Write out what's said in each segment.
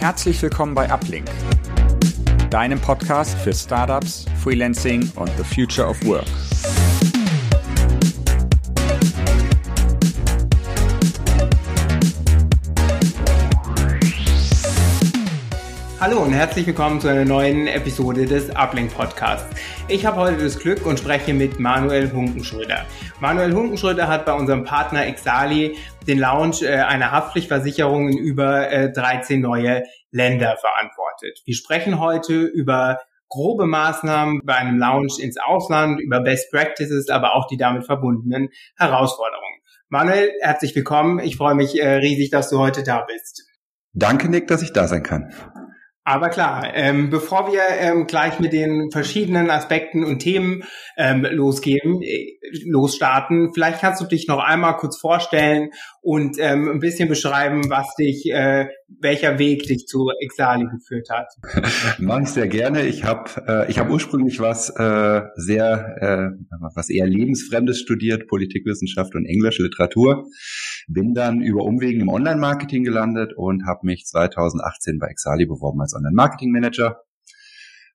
Herzlich willkommen bei Uplink, deinem Podcast für Startups, Freelancing und the Future of Work. Hallo und herzlich willkommen zu einer neuen Episode des Uplink Podcasts. Ich habe heute das Glück und spreche mit Manuel Hunkenschröder. Manuel Hunkenschröder hat bei unserem Partner Exali den Launch äh, einer Haftpflichtversicherung in über äh, 13 neue Länder verantwortet. Wir sprechen heute über grobe Maßnahmen bei einem Launch ins Ausland, über Best Practices, aber auch die damit verbundenen Herausforderungen. Manuel, herzlich willkommen. Ich freue mich äh, riesig, dass du heute da bist. Danke, Nick, dass ich da sein kann. Aber klar, ähm, bevor wir ähm, gleich mit den verschiedenen Aspekten und Themen ähm, losgehen, äh, losstarten, vielleicht kannst du dich noch einmal kurz vorstellen und ähm, ein bisschen beschreiben, was dich, äh, welcher Weg dich zu Exali geführt hat. Mache ich sehr gerne. Ich habe äh, ich hab ursprünglich was äh, sehr, äh, was eher lebensfremdes studiert, Politikwissenschaft und englische Literatur. Bin dann über Umwegen im Online-Marketing gelandet und habe mich 2018 bei Exali beworben als Online-Marketing-Manager.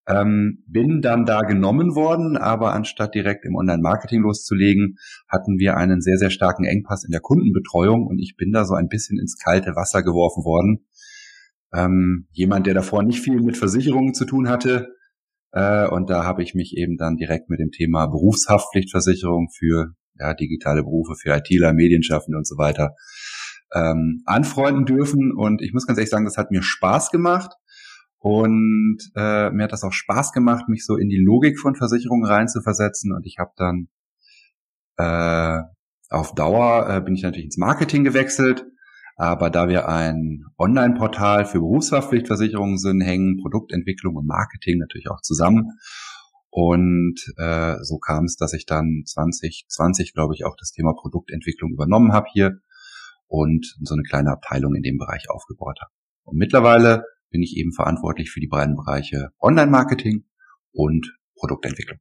Ähm, bin dann da genommen worden, aber anstatt direkt im Online-Marketing loszulegen, hatten wir einen sehr, sehr starken Engpass in der Kundenbetreuung und ich bin da so ein bisschen ins kalte Wasser geworfen worden. Ähm, jemand, der davor nicht viel mit Versicherungen zu tun hatte, äh, und da habe ich mich eben dann direkt mit dem Thema Berufshaftpflichtversicherung für ja, digitale Berufe, für ITler, Medienschaffende und so weiter ähm, anfreunden dürfen. Und ich muss ganz ehrlich sagen, das hat mir Spaß gemacht. Und äh, mir hat das auch Spaß gemacht, mich so in die Logik von Versicherungen reinzuversetzen. Und ich habe dann äh, auf Dauer äh, bin ich natürlich ins Marketing gewechselt. Aber da wir ein Online-Portal für Berufshaftpflichtversicherungen sind, hängen Produktentwicklung und Marketing natürlich auch zusammen. Und äh, so kam es, dass ich dann 2020, glaube ich, auch das Thema Produktentwicklung übernommen habe hier und so eine kleine Abteilung in dem Bereich aufgebaut habe. Und mittlerweile bin ich eben verantwortlich für die beiden Bereiche Online-Marketing und Produktentwicklung.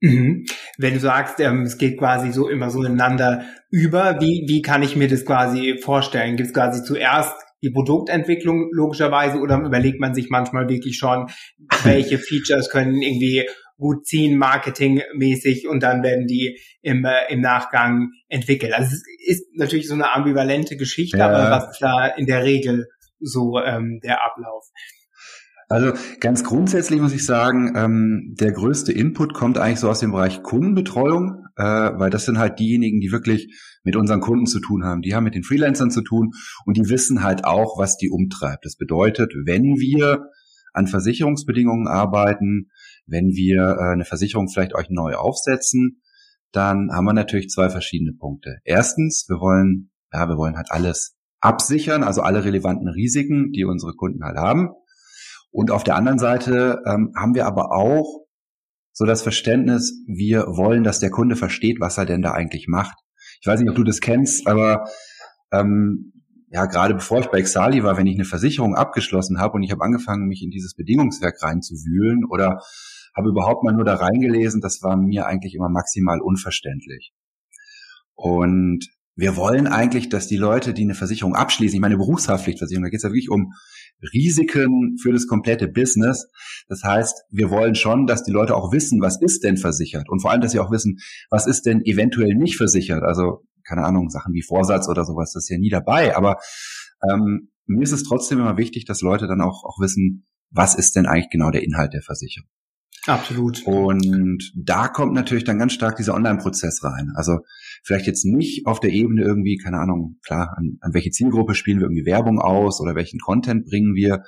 Mhm. Wenn du sagst, ähm, es geht quasi so immer so ineinander über, wie, wie kann ich mir das quasi vorstellen? Gibt es quasi zuerst die Produktentwicklung logischerweise oder überlegt man sich manchmal wirklich schon, welche Features können irgendwie gut ziehen, marketingmäßig und dann werden die im, äh, im Nachgang entwickelt. Also es ist natürlich so eine ambivalente Geschichte, ja. aber was ist da in der Regel so ähm, der Ablauf? Also ganz grundsätzlich muss ich sagen, ähm, der größte Input kommt eigentlich so aus dem Bereich Kundenbetreuung, äh, weil das sind halt diejenigen, die wirklich mit unseren Kunden zu tun haben. Die haben mit den Freelancern zu tun und die wissen halt auch, was die umtreibt. Das bedeutet, wenn wir an Versicherungsbedingungen arbeiten, wenn wir äh, eine Versicherung vielleicht euch neu aufsetzen, dann haben wir natürlich zwei verschiedene Punkte. Erstens, wir wollen, ja, wir wollen halt alles absichern, also alle relevanten Risiken, die unsere Kunden halt haben. Und auf der anderen Seite ähm, haben wir aber auch so das Verständnis, wir wollen, dass der Kunde versteht, was er denn da eigentlich macht. Ich weiß nicht, ob du das kennst, aber ähm, ja, gerade bevor ich bei Exali war, wenn ich eine Versicherung abgeschlossen habe und ich habe angefangen, mich in dieses Bedingungswerk reinzuwühlen oder habe überhaupt mal nur da reingelesen, das war mir eigentlich immer maximal unverständlich. Und wir wollen eigentlich, dass die Leute, die eine Versicherung abschließen, ich meine Berufshaftpflichtversicherung, da geht es ja wirklich um Risiken für das komplette Business. Das heißt, wir wollen schon, dass die Leute auch wissen, was ist denn versichert und vor allem, dass sie auch wissen, was ist denn eventuell nicht versichert. Also keine Ahnung, Sachen wie Vorsatz oder sowas, das ist ja nie dabei. Aber ähm, mir ist es trotzdem immer wichtig, dass Leute dann auch, auch wissen, was ist denn eigentlich genau der Inhalt der Versicherung. Absolut. Und da kommt natürlich dann ganz stark dieser Online-Prozess rein. Also vielleicht jetzt nicht auf der Ebene irgendwie, keine Ahnung, klar, an, an welche Zielgruppe spielen wir irgendwie Werbung aus oder welchen Content bringen wir.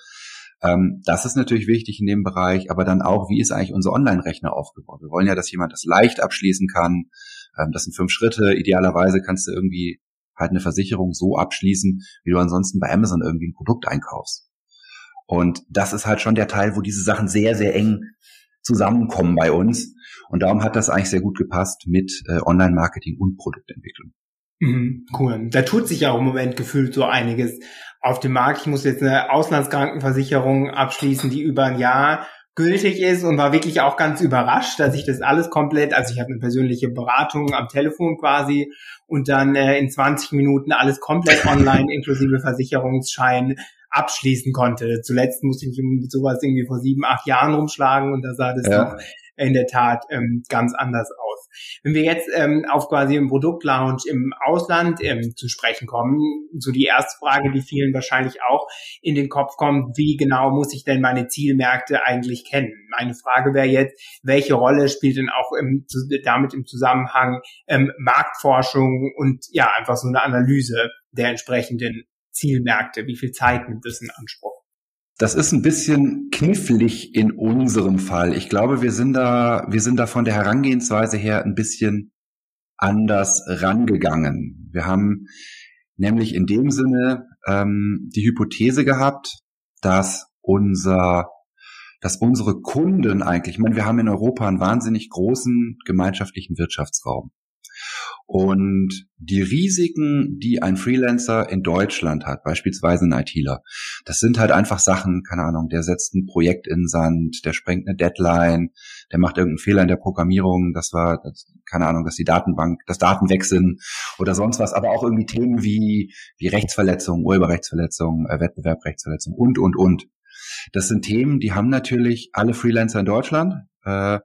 Ähm, das ist natürlich wichtig in dem Bereich, aber dann auch, wie ist eigentlich unser Online-Rechner aufgebaut? Wir wollen ja, dass jemand das leicht abschließen kann. Ähm, das sind fünf Schritte. Idealerweise kannst du irgendwie halt eine Versicherung so abschließen, wie du ansonsten bei Amazon irgendwie ein Produkt einkaufst. Und das ist halt schon der Teil, wo diese Sachen sehr, sehr eng zusammenkommen bei uns. Und darum hat das eigentlich sehr gut gepasst mit äh, Online-Marketing und Produktentwicklung. Mhm, cool. Da tut sich ja auch im Moment gefühlt so einiges auf dem Markt. Ich muss jetzt eine Auslandskrankenversicherung abschließen, die über ein Jahr gültig ist und war wirklich auch ganz überrascht, dass ich das alles komplett, also ich habe eine persönliche Beratung am Telefon quasi und dann äh, in 20 Minuten alles komplett online inklusive Versicherungsschein abschließen konnte. Zuletzt musste ich mich mit sowas irgendwie vor sieben, acht Jahren rumschlagen und da sah das ja. noch in der Tat ähm, ganz anders aus. Wenn wir jetzt ähm, auf quasi im Produktlaunch im Ausland ähm, zu sprechen kommen, so die erste Frage, die vielen wahrscheinlich auch in den Kopf kommt, wie genau muss ich denn meine Zielmärkte eigentlich kennen? Meine Frage wäre jetzt, welche Rolle spielt denn auch im, damit im Zusammenhang ähm, Marktforschung und ja, einfach so eine Analyse der entsprechenden Zielmärkte? Wie viel Zeit nimmt das in Anspruch? Das ist ein bisschen knifflig in unserem Fall. Ich glaube, wir sind da, wir sind da von der Herangehensweise her ein bisschen anders rangegangen. Wir haben nämlich in dem Sinne ähm, die Hypothese gehabt, dass unser, dass unsere Kunden eigentlich, ich meine, wir haben in Europa einen wahnsinnig großen gemeinschaftlichen Wirtschaftsraum. Und die Risiken, die ein Freelancer in Deutschland hat, beispielsweise ein ITler, das sind halt einfach Sachen, keine Ahnung, der setzt ein Projekt in Sand, der sprengt eine Deadline, der macht irgendeinen Fehler in der Programmierung, das war, das, keine Ahnung, dass die Datenbank, das Daten weg sind oder sonst was, aber auch irgendwie Themen wie, wie Rechtsverletzungen, Urheberrechtsverletzungen, äh, Wettbewerbsrechtsverletzungen und, und, und. Das sind Themen, die haben natürlich alle Freelancer in Deutschland, äh,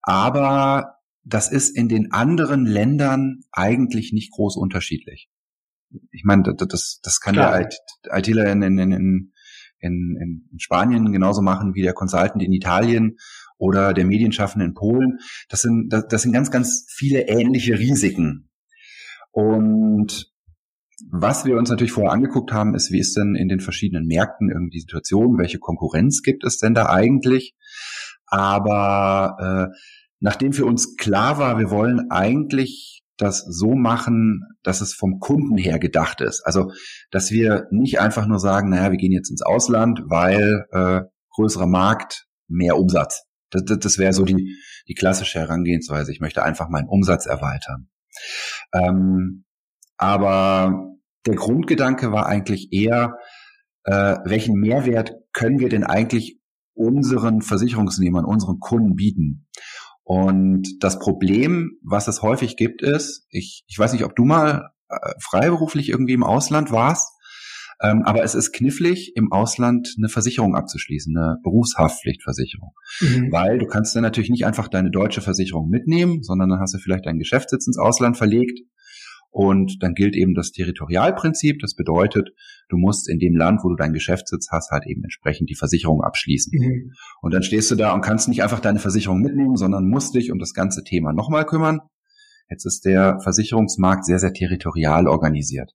aber das ist in den anderen Ländern eigentlich nicht groß unterschiedlich. Ich meine, das, das kann Klar. der ITler in, in, in, in, in Spanien genauso machen wie der Consultant in Italien oder der Medienschaffende in Polen. Das sind, das, das sind ganz, ganz viele ähnliche Risiken. Und was wir uns natürlich vorher angeguckt haben, ist, wie ist denn in den verschiedenen Märkten irgendwie die Situation, welche Konkurrenz gibt es denn da eigentlich? Aber äh, nachdem für uns klar war, wir wollen eigentlich das so machen, dass es vom Kunden her gedacht ist. Also, dass wir nicht einfach nur sagen, naja, wir gehen jetzt ins Ausland, weil äh, größerer Markt, mehr Umsatz. Das, das, das wäre so die, die klassische Herangehensweise. Ich möchte einfach meinen Umsatz erweitern. Ähm, aber der Grundgedanke war eigentlich eher, äh, welchen Mehrwert können wir denn eigentlich unseren Versicherungsnehmern, unseren Kunden bieten? Und das Problem, was es häufig gibt, ist, ich, ich weiß nicht, ob du mal äh, freiberuflich irgendwie im Ausland warst, ähm, aber es ist knifflig, im Ausland eine Versicherung abzuschließen, eine Berufshaftpflichtversicherung. Mhm. Weil du kannst dann natürlich nicht einfach deine deutsche Versicherung mitnehmen, sondern dann hast du vielleicht deinen Geschäftssitz ins Ausland verlegt und dann gilt eben das Territorialprinzip. Das bedeutet, du musst in dem Land, wo du deinen Geschäftssitz hast, halt eben entsprechend die Versicherung abschließen. Mhm. Und dann stehst du da und kannst nicht einfach deine Versicherung mitnehmen, sondern musst dich um das ganze Thema nochmal kümmern. Jetzt ist der Versicherungsmarkt sehr, sehr territorial organisiert.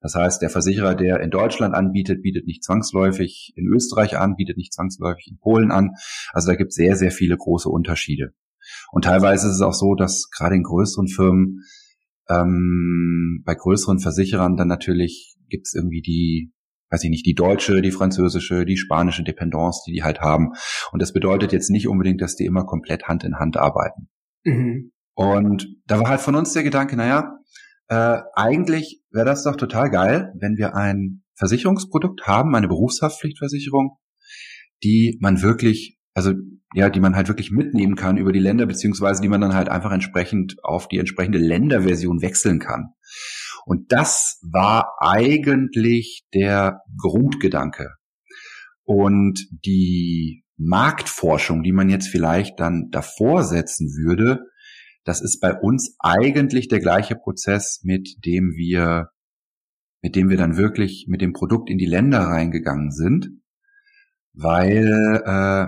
Das heißt, der Versicherer, der in Deutschland anbietet, bietet nicht zwangsläufig in Österreich an, bietet nicht zwangsläufig in Polen an. Also da gibt es sehr, sehr viele große Unterschiede. Und teilweise ist es auch so, dass gerade in größeren Firmen ähm, bei größeren Versicherern dann natürlich gibt's irgendwie die, weiß ich nicht, die deutsche, die französische, die spanische Dependance, die die halt haben. Und das bedeutet jetzt nicht unbedingt, dass die immer komplett Hand in Hand arbeiten. Mhm. Und da war halt von uns der Gedanke, naja, äh, eigentlich wäre das doch total geil, wenn wir ein Versicherungsprodukt haben, eine Berufshaftpflichtversicherung, die man wirklich also ja, die man halt wirklich mitnehmen kann über die Länder, beziehungsweise die man dann halt einfach entsprechend auf die entsprechende Länderversion wechseln kann. Und das war eigentlich der Grundgedanke. Und die Marktforschung, die man jetzt vielleicht dann davor setzen würde, das ist bei uns eigentlich der gleiche Prozess, mit dem wir, mit dem wir dann wirklich mit dem Produkt in die Länder reingegangen sind, weil äh,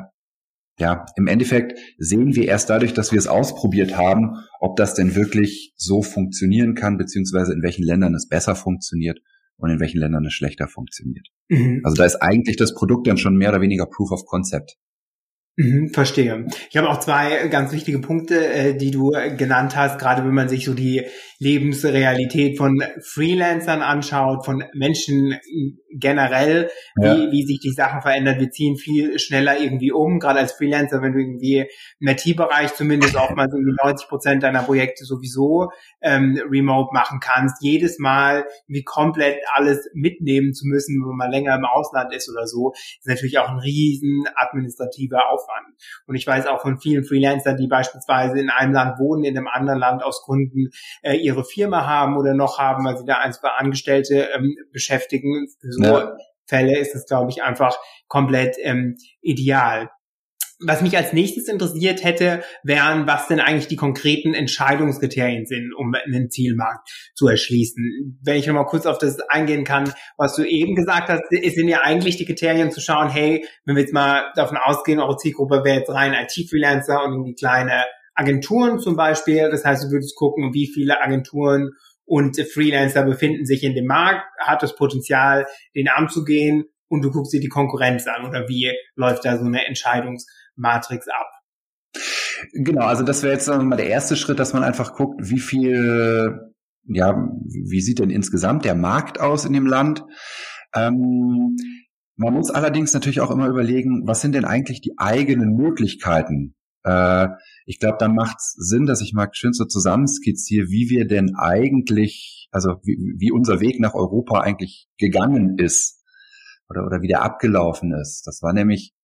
ja, im Endeffekt sehen wir erst dadurch, dass wir es ausprobiert haben, ob das denn wirklich so funktionieren kann, beziehungsweise in welchen Ländern es besser funktioniert und in welchen Ländern es schlechter funktioniert. Mhm. Also da ist eigentlich das Produkt dann schon mehr oder weniger Proof of Concept. Mhm, verstehe. Ich habe auch zwei ganz wichtige Punkte, äh, die du genannt hast, gerade wenn man sich so die Lebensrealität von Freelancern anschaut, von Menschen generell, ja. wie, wie sich die Sachen verändern. Wir ziehen viel schneller irgendwie um, gerade als Freelancer, wenn du irgendwie im IT-Bereich zumindest oftmals irgendwie 90 Prozent deiner Projekte sowieso ähm, remote machen kannst. Jedes Mal wie komplett alles mitnehmen zu müssen, wenn man länger im Ausland ist oder so, ist natürlich auch ein riesen administrativer Aufwand. Und ich weiß auch von vielen Freelancern, die beispielsweise in einem Land wohnen, in einem anderen Land aus Gründen äh, ihre Firma haben oder noch haben, weil sie da ein, zwei Angestellte ähm, beschäftigen. Für so ja. Fälle ist es, glaube ich, einfach komplett ähm, ideal. Was mich als nächstes interessiert hätte, wären, was denn eigentlich die konkreten Entscheidungskriterien sind, um einen Zielmarkt zu erschließen. Wenn ich nochmal kurz auf das eingehen kann, was du eben gesagt hast, sind ja eigentlich die Kriterien zu schauen, hey, wenn wir jetzt mal davon ausgehen, eure Zielgruppe wäre jetzt rein IT-Freelancer und irgendwie kleine Agenturen zum Beispiel. Das heißt, du würdest gucken, wie viele Agenturen und Freelancer befinden sich in dem Markt, hat das Potenzial, den anzugehen und du guckst dir die Konkurrenz an oder wie läuft da so eine Entscheidungsmatrix ab? Genau, also das wäre jetzt mal der erste Schritt, dass man einfach guckt, wie viel, ja, wie sieht denn insgesamt der Markt aus in dem Land? Ähm, man muss allerdings natürlich auch immer überlegen, was sind denn eigentlich die eigenen Möglichkeiten äh, ich glaube, dann macht es Sinn, dass ich mal schön so zusammenskizziere, wie wir denn eigentlich, also wie, wie unser Weg nach Europa eigentlich gegangen ist oder, oder wie der abgelaufen ist. Das war nämlich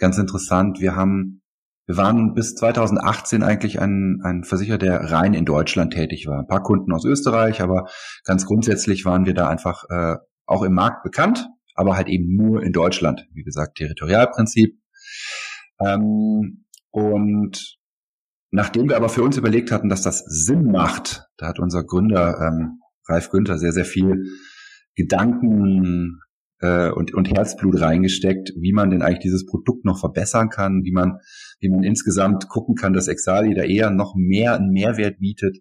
ganz interessant. Wir haben, wir waren bis 2018 eigentlich ein, ein Versicherer, der rein in Deutschland tätig war. Ein paar Kunden aus Österreich, aber ganz grundsätzlich waren wir da einfach äh, auch im Markt bekannt, aber halt eben nur in Deutschland. Wie gesagt, Territorialprinzip. Ähm, und nachdem wir aber für uns überlegt hatten, dass das Sinn macht, da hat unser Gründer ähm, Ralf Günther sehr, sehr viel Gedanken äh, und, und Herzblut reingesteckt, wie man denn eigentlich dieses Produkt noch verbessern kann, wie man, wie man insgesamt gucken kann, dass Exali da eher noch mehr einen Mehrwert bietet.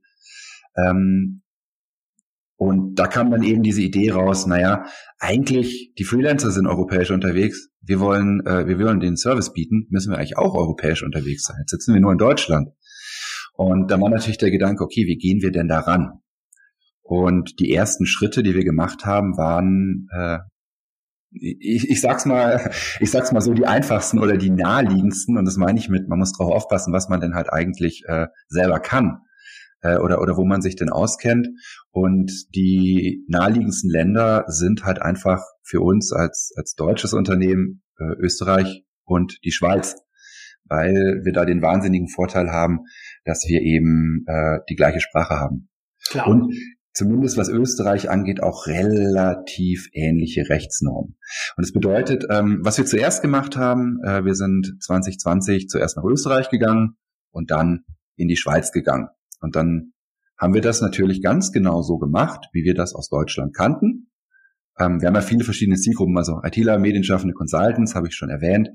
Ähm, und da kam dann eben diese Idee raus, naja, eigentlich, die Freelancer sind europäisch unterwegs, wir wollen, äh, wir wollen den Service bieten, müssen wir eigentlich auch europäisch unterwegs sein. Jetzt sitzen wir nur in Deutschland. Und da war natürlich der Gedanke, okay, wie gehen wir denn daran? Und die ersten Schritte, die wir gemacht haben, waren, äh, ich, ich sag's mal, ich sag's mal so, die einfachsten oder die naheliegendsten. Und das meine ich mit, man muss drauf aufpassen, was man denn halt eigentlich äh, selber kann äh, oder, oder wo man sich denn auskennt. Und die naheliegendsten Länder sind halt einfach für uns als, als deutsches Unternehmen äh, Österreich und die Schweiz, weil wir da den wahnsinnigen Vorteil haben, dass wir eben äh, die gleiche Sprache haben. Klar. Und zumindest was Österreich angeht, auch relativ ähnliche Rechtsnormen. Und das bedeutet, ähm, was wir zuerst gemacht haben, äh, wir sind 2020 zuerst nach Österreich gegangen und dann in die Schweiz gegangen. Und dann haben wir das natürlich ganz genau so gemacht, wie wir das aus Deutschland kannten. Ähm, wir haben ja viele verschiedene Zielgruppen, also ITler, Medienschaffende, Consultants, habe ich schon erwähnt,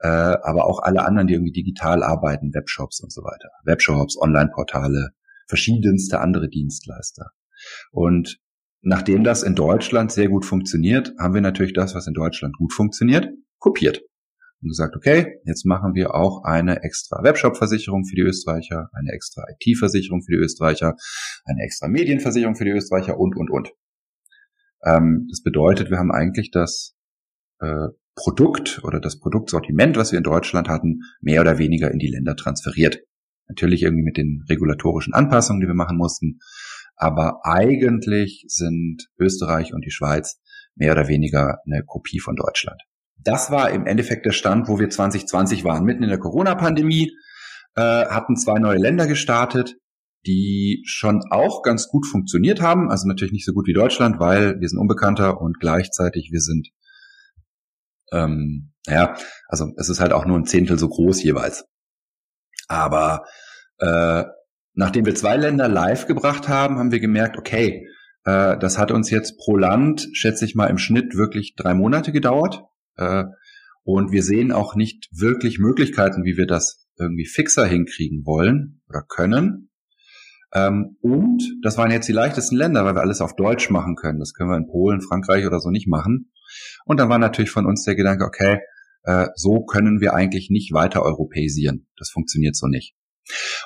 äh, aber auch alle anderen, die irgendwie digital arbeiten, Webshops und so weiter. Webshops, Online-Portale, verschiedenste andere Dienstleister. Und nachdem das in Deutschland sehr gut funktioniert, haben wir natürlich das, was in Deutschland gut funktioniert, kopiert und gesagt, okay, jetzt machen wir auch eine extra Webshop-Versicherung für die Österreicher, eine extra IT-Versicherung für die Österreicher, eine extra Medienversicherung für die Österreicher und, und, und. Ähm, das bedeutet, wir haben eigentlich das äh, Produkt oder das Produktsortiment, was wir in Deutschland hatten, mehr oder weniger in die Länder transferiert. Natürlich irgendwie mit den regulatorischen Anpassungen, die wir machen mussten. Aber eigentlich sind Österreich und die Schweiz mehr oder weniger eine Kopie von Deutschland. Das war im Endeffekt der Stand, wo wir 2020 waren, mitten in der Corona-Pandemie, äh, hatten zwei neue Länder gestartet, die schon auch ganz gut funktioniert haben. Also natürlich nicht so gut wie Deutschland, weil wir sind unbekannter und gleichzeitig wir sind, ähm, ja, also es ist halt auch nur ein Zehntel so groß jeweils. Aber äh, nachdem wir zwei Länder live gebracht haben, haben wir gemerkt, okay, äh, das hat uns jetzt pro Land, schätze ich mal, im Schnitt wirklich drei Monate gedauert. Äh, und wir sehen auch nicht wirklich Möglichkeiten, wie wir das irgendwie fixer hinkriegen wollen oder können. Ähm, und das waren jetzt die leichtesten Länder, weil wir alles auf Deutsch machen können. Das können wir in Polen, Frankreich oder so nicht machen. Und dann war natürlich von uns der Gedanke, okay, äh, so können wir eigentlich nicht weiter europäisieren. Das funktioniert so nicht.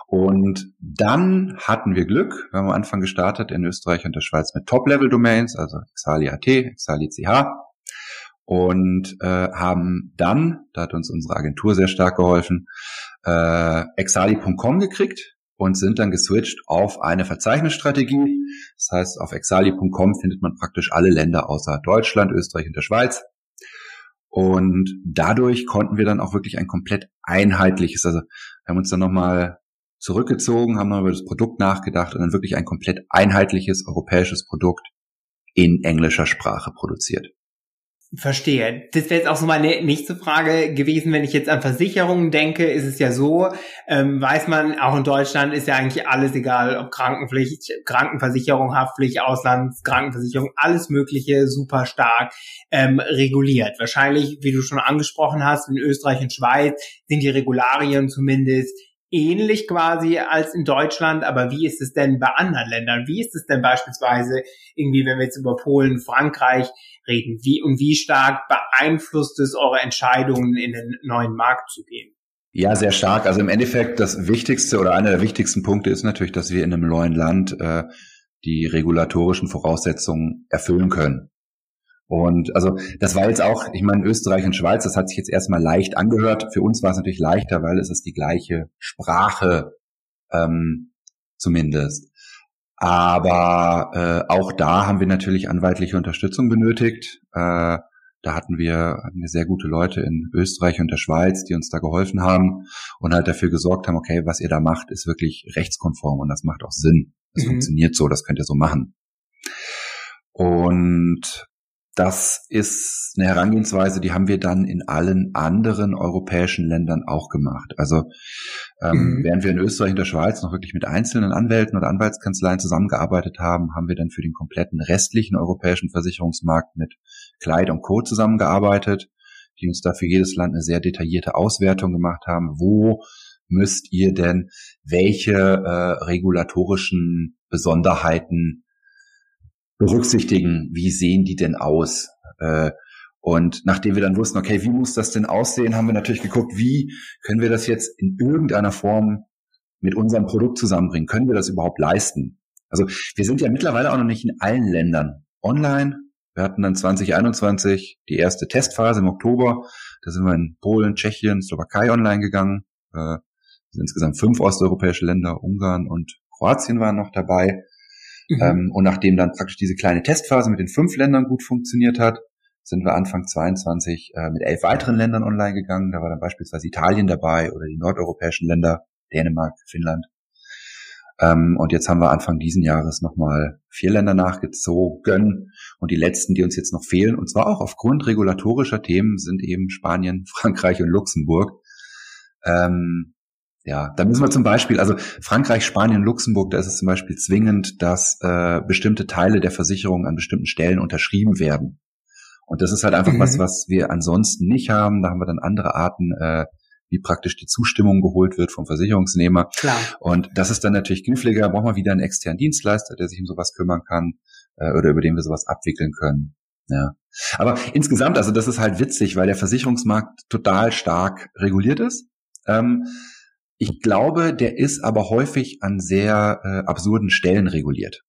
Und dann hatten wir Glück, wir haben am Anfang gestartet in Österreich und der Schweiz mit Top-Level-Domains, also Exali.at, Exali.ch und äh, haben dann, da hat uns unsere Agentur sehr stark geholfen, äh, exali.com gekriegt und sind dann geswitcht auf eine Verzeichnisstrategie. Das heißt, auf exali.com findet man praktisch alle Länder außer Deutschland, Österreich und der Schweiz. Und dadurch konnten wir dann auch wirklich ein komplett einheitliches, also wir haben uns dann nochmal zurückgezogen, haben noch über das Produkt nachgedacht und dann wirklich ein komplett einheitliches europäisches Produkt in englischer Sprache produziert. Verstehe. Das wäre jetzt auch so meine nächste Frage gewesen, wenn ich jetzt an Versicherungen denke, ist es ja so, ähm, weiß man, auch in Deutschland ist ja eigentlich alles egal, ob Krankenpflicht, Krankenversicherung, Haftpflicht, Auslandskrankenversicherung, alles Mögliche super stark ähm, reguliert. Wahrscheinlich, wie du schon angesprochen hast, in Österreich und Schweiz sind die Regularien zumindest ähnlich quasi als in Deutschland, aber wie ist es denn bei anderen Ländern? Wie ist es denn beispielsweise irgendwie, wenn wir jetzt über Polen, Frankreich reden? Wie und wie stark beeinflusst es eure Entscheidungen, in den neuen Markt zu gehen? Ja, sehr stark. Also im Endeffekt das Wichtigste oder einer der wichtigsten Punkte ist natürlich, dass wir in einem neuen Land äh, die regulatorischen Voraussetzungen erfüllen können. Und also das war jetzt auch, ich meine, Österreich und Schweiz, das hat sich jetzt erstmal leicht angehört. Für uns war es natürlich leichter, weil es ist die gleiche Sprache ähm, zumindest. Aber äh, auch da haben wir natürlich anwaltliche Unterstützung benötigt. Äh, da hatten wir, hatten wir sehr gute Leute in Österreich und der Schweiz, die uns da geholfen haben und halt dafür gesorgt haben, okay, was ihr da macht, ist wirklich rechtskonform und das macht auch Sinn. Das mhm. funktioniert so, das könnt ihr so machen. Und das ist eine Herangehensweise, die haben wir dann in allen anderen europäischen Ländern auch gemacht. Also ähm, mhm. während wir in Österreich und der Schweiz noch wirklich mit einzelnen Anwälten oder Anwaltskanzleien zusammengearbeitet haben, haben wir dann für den kompletten restlichen europäischen Versicherungsmarkt mit Kleid und Co. zusammengearbeitet, die uns da für jedes Land eine sehr detaillierte Auswertung gemacht haben. Wo müsst ihr denn welche äh, regulatorischen Besonderheiten berücksichtigen, wie sehen die denn aus? Äh, und nachdem wir dann wussten, okay, wie muss das denn aussehen, haben wir natürlich geguckt, wie können wir das jetzt in irgendeiner Form mit unserem Produkt zusammenbringen? Können wir das überhaupt leisten? Also wir sind ja mittlerweile auch noch nicht in allen Ländern online. Wir hatten dann 2021 die erste Testphase im Oktober. Da sind wir in Polen, Tschechien, Slowakei online gegangen. Äh, insgesamt fünf osteuropäische Länder, Ungarn und Kroatien waren noch dabei. Mhm. Ähm, und nachdem dann praktisch diese kleine Testphase mit den fünf Ländern gut funktioniert hat, sind wir Anfang 22 äh, mit elf weiteren Ländern online gegangen. Da war dann beispielsweise Italien dabei oder die nordeuropäischen Länder, Dänemark, Finnland. Ähm, und jetzt haben wir Anfang diesen Jahres nochmal vier Länder nachgezogen. Und die letzten, die uns jetzt noch fehlen, und zwar auch aufgrund regulatorischer Themen, sind eben Spanien, Frankreich und Luxemburg. Ähm, ja, da müssen wir zum Beispiel, also Frankreich, Spanien, Luxemburg, da ist es zum Beispiel zwingend, dass äh, bestimmte Teile der Versicherung an bestimmten Stellen unterschrieben werden. Und das ist halt einfach mhm. was, was wir ansonsten nicht haben. Da haben wir dann andere Arten, äh, wie praktisch die Zustimmung geholt wird vom Versicherungsnehmer. Klar. Und das ist dann natürlich kniffliger. Braucht man wieder einen externen Dienstleister, der sich um sowas kümmern kann äh, oder über den wir sowas abwickeln können. Ja. Aber insgesamt, also das ist halt witzig, weil der Versicherungsmarkt total stark reguliert ist. Ähm, ich glaube, der ist aber häufig an sehr äh, absurden Stellen reguliert.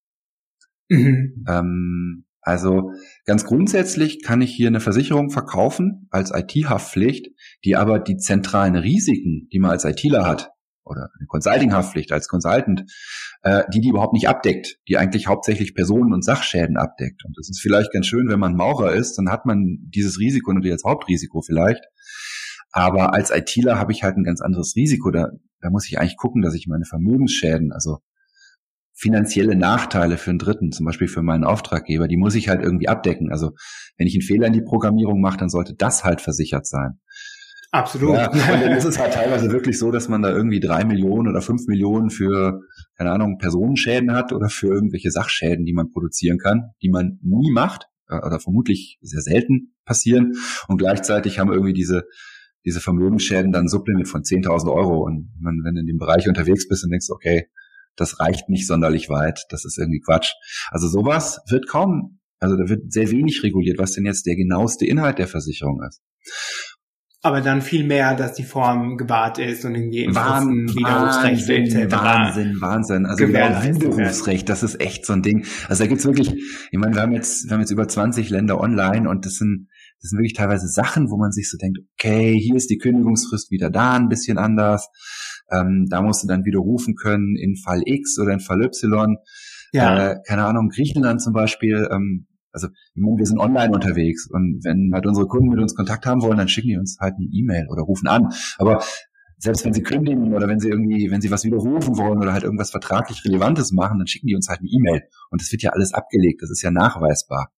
Mhm. Ähm, also ganz grundsätzlich kann ich hier eine Versicherung verkaufen als IT-Haftpflicht, die aber die zentralen Risiken, die man als ITler hat, oder eine Consulting-Haftpflicht als Consultant, äh, die die überhaupt nicht abdeckt, die eigentlich hauptsächlich Personen- und Sachschäden abdeckt. Und das ist vielleicht ganz schön, wenn man Maurer ist, dann hat man dieses Risiko natürlich als Hauptrisiko vielleicht. Aber als ITler habe ich halt ein ganz anderes Risiko. Da, da muss ich eigentlich gucken, dass ich meine Vermögensschäden, also finanzielle Nachteile für einen Dritten, zum Beispiel für meinen Auftraggeber, die muss ich halt irgendwie abdecken. Also wenn ich einen Fehler in die Programmierung mache, dann sollte das halt versichert sein. Absolut. Ja, und dann ist es halt teilweise wirklich so, dass man da irgendwie drei Millionen oder fünf Millionen für, keine Ahnung, Personenschäden hat oder für irgendwelche Sachschäden, die man produzieren kann, die man nie macht äh, oder vermutlich sehr selten passieren. Und gleichzeitig haben wir irgendwie diese diese Vermögensschäden dann Sublimit von 10.000 Euro. Und man, wenn du in dem Bereich unterwegs bist und denkst, okay, das reicht nicht sonderlich weit, das ist irgendwie Quatsch. Also sowas wird kaum, also da wird sehr wenig reguliert, was denn jetzt der genaueste Inhalt der Versicherung ist. Aber dann viel mehr, dass die Form gewahrt ist und irgendwie Wahnsinn, Widerrufsrechte etc. Wahnsinn, Wahnsinn. Also Widerrufsrecht, das ist echt so ein Ding. Also da gibt's wirklich, ich meine, wir haben jetzt, wir haben jetzt über 20 Länder online und das sind, das sind wirklich teilweise Sachen, wo man sich so denkt, okay, hier ist die Kündigungsfrist wieder da, ein bisschen anders. Ähm, da musst du dann widerrufen können in Fall X oder in Fall Y. Ja. Äh, keine Ahnung, Griechenland zum Beispiel, ähm, also wir sind online unterwegs und wenn halt unsere Kunden mit uns Kontakt haben wollen, dann schicken die uns halt eine E-Mail oder rufen an. Aber selbst wenn sie kündigen oder wenn sie irgendwie, wenn sie was widerrufen wollen oder halt irgendwas vertraglich Relevantes machen, dann schicken die uns halt eine E-Mail. Und das wird ja alles abgelegt, das ist ja nachweisbar.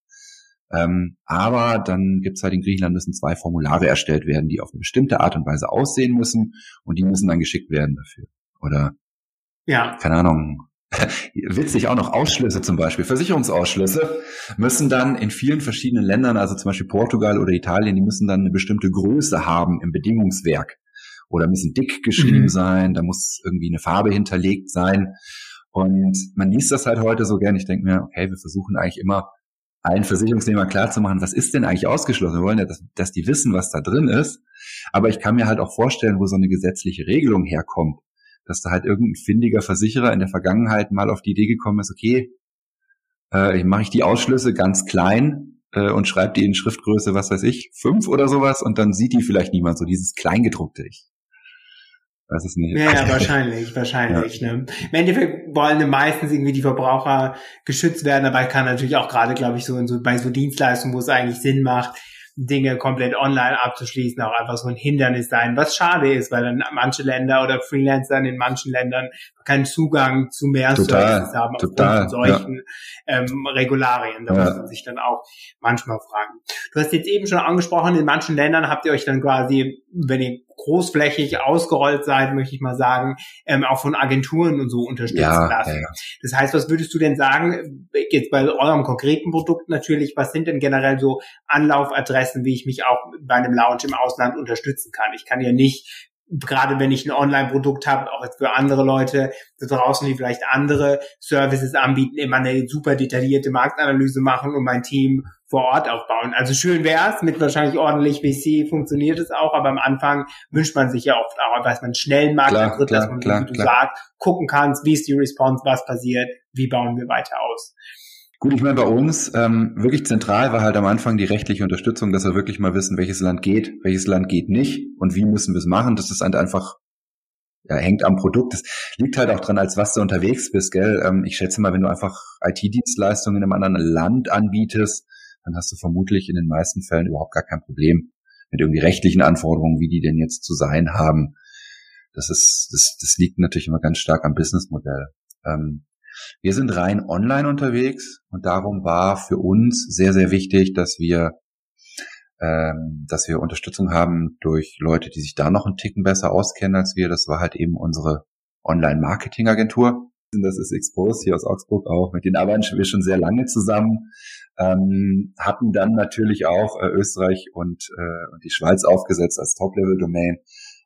Ähm, aber dann gibt's halt in Griechenland müssen zwei Formulare erstellt werden, die auf eine bestimmte Art und Weise aussehen müssen und die müssen dann geschickt werden dafür. Oder ja. keine Ahnung, witzig auch noch Ausschlüsse zum Beispiel. Versicherungsausschlüsse müssen dann in vielen verschiedenen Ländern, also zum Beispiel Portugal oder Italien, die müssen dann eine bestimmte Größe haben im Bedingungswerk oder müssen dick geschrieben mhm. sein, da muss irgendwie eine Farbe hinterlegt sein. Und man liest das halt heute so gern. Ich denke mir, okay, wir versuchen eigentlich immer allen Versicherungsnehmer klarzumachen, was ist denn eigentlich ausgeschlossen? Wir wollen ja, dass, dass die wissen, was da drin ist. Aber ich kann mir halt auch vorstellen, wo so eine gesetzliche Regelung herkommt dass da halt irgendein findiger Versicherer in der Vergangenheit mal auf die Idee gekommen ist, okay, äh, mache ich die Ausschlüsse ganz klein äh, und schreibe die in Schriftgröße, was weiß ich, fünf oder sowas und dann sieht die vielleicht niemand, so dieses Kleingedruckte. Ich weiß es nicht. Ja, ja wahrscheinlich, wahrscheinlich. Ja. Ne? Im Endeffekt wollen meistens irgendwie die Verbraucher geschützt werden, aber kann natürlich auch gerade, glaube ich, so, in so bei so Dienstleistungen, wo es eigentlich Sinn macht, Dinge komplett online abzuschließen, auch einfach so ein Hindernis sein, was schade ist, weil dann manche Länder oder Freelancer in manchen Ländern keinen Zugang zu mehr total, Services haben total, solchen ja. ähm, Regularien. Da ja. muss man sich dann auch manchmal fragen. Du hast jetzt eben schon angesprochen, in manchen Ländern habt ihr euch dann quasi, wenn ihr großflächig ausgerollt seid, möchte ich mal sagen, ähm, auch von Agenturen und so unterstützen ja, lassen. Ja, das heißt, was würdest du denn sagen, jetzt bei eurem konkreten Produkt natürlich, was sind denn generell so Anlaufadressen, wie ich mich auch bei einem Lounge im Ausland unterstützen kann? Ich kann ja nicht gerade wenn ich ein Online-Produkt habe, auch jetzt für andere Leute da draußen, die vielleicht andere Services anbieten, immer eine super detaillierte Marktanalyse machen und mein Team vor Ort aufbauen. Also schön wäre es, mit wahrscheinlich ordentlich VC funktioniert es auch, aber am Anfang wünscht man sich ja oft auch, dass man schnell einen Markt klar, dass man, klar, wie du klar. sagst, gucken kannst, wie ist die Response, was passiert, wie bauen wir weiter aus. Gut, ich meine, bei uns ähm, wirklich zentral war halt am Anfang die rechtliche Unterstützung, dass wir wirklich mal wissen, welches Land geht, welches Land geht nicht und wie müssen wir es machen. Das ist halt einfach, ja, hängt am Produkt. Das liegt halt auch dran, als was du unterwegs bist, gell. Ähm, ich schätze mal, wenn du einfach IT-Dienstleistungen in einem anderen Land anbietest, dann hast du vermutlich in den meisten Fällen überhaupt gar kein Problem mit irgendwie rechtlichen Anforderungen, wie die denn jetzt zu sein haben. Das ist, das, das liegt natürlich immer ganz stark am Businessmodell. Ähm, wir sind rein online unterwegs und darum war für uns sehr, sehr wichtig, dass wir, ähm, dass wir Unterstützung haben durch Leute, die sich da noch einen Ticken besser auskennen als wir. Das war halt eben unsere Online-Marketing-Agentur. Das ist Expose hier aus Augsburg auch. Mit denen arbeiten wir schon sehr lange zusammen ähm, hatten dann natürlich auch äh, Österreich und, äh, die Schweiz aufgesetzt als Top-Level-Domain.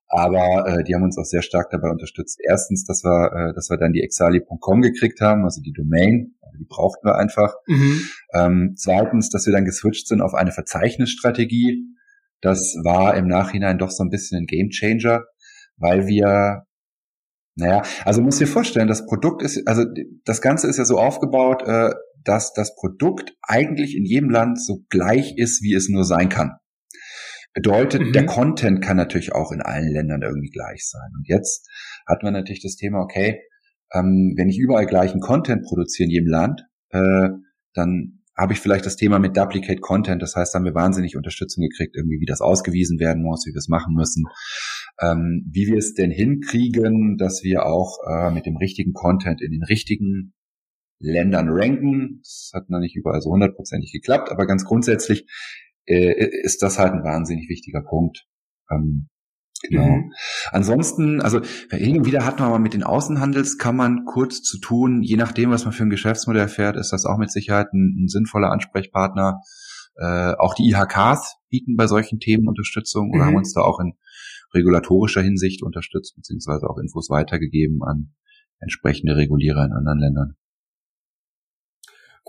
Aber äh, die haben uns auch sehr stark dabei unterstützt. Erstens, dass wir, äh, dass wir dann die exali.com gekriegt haben, also die Domain, also die brauchten wir einfach. Mhm. Ähm, zweitens, dass wir dann geswitcht sind auf eine Verzeichnisstrategie. Das war im Nachhinein doch so ein bisschen ein Gamechanger, weil wir naja, also muss dir vorstellen, das Produkt ist, also das Ganze ist ja so aufgebaut, äh, dass das Produkt eigentlich in jedem Land so gleich ist, wie es nur sein kann. Bedeutet, mhm. der Content kann natürlich auch in allen Ländern irgendwie gleich sein. Und jetzt hat man natürlich das Thema, okay, ähm, wenn ich überall gleichen Content produziere in jedem Land, äh, dann habe ich vielleicht das Thema mit Duplicate Content. Das heißt, haben wir wahnsinnig Unterstützung gekriegt, irgendwie, wie das ausgewiesen werden muss, wie wir es machen müssen, ähm, wie wir es denn hinkriegen, dass wir auch äh, mit dem richtigen Content in den richtigen Ländern ranken. Das hat noch nicht überall so hundertprozentig geklappt, aber ganz grundsätzlich äh, ist das halt ein wahnsinnig wichtiger Punkt. Ähm, genau. Mhm. Ansonsten, also hin und wieder hat man mal mit den Außenhandelskammern kurz zu tun. Je nachdem, was man für ein Geschäftsmodell fährt, ist das auch mit Sicherheit ein, ein sinnvoller Ansprechpartner. Äh, auch die IHKs bieten bei solchen Themen Unterstützung oder mhm. haben uns da auch in regulatorischer Hinsicht unterstützt, beziehungsweise auch Infos weitergegeben an entsprechende Regulierer in anderen Ländern.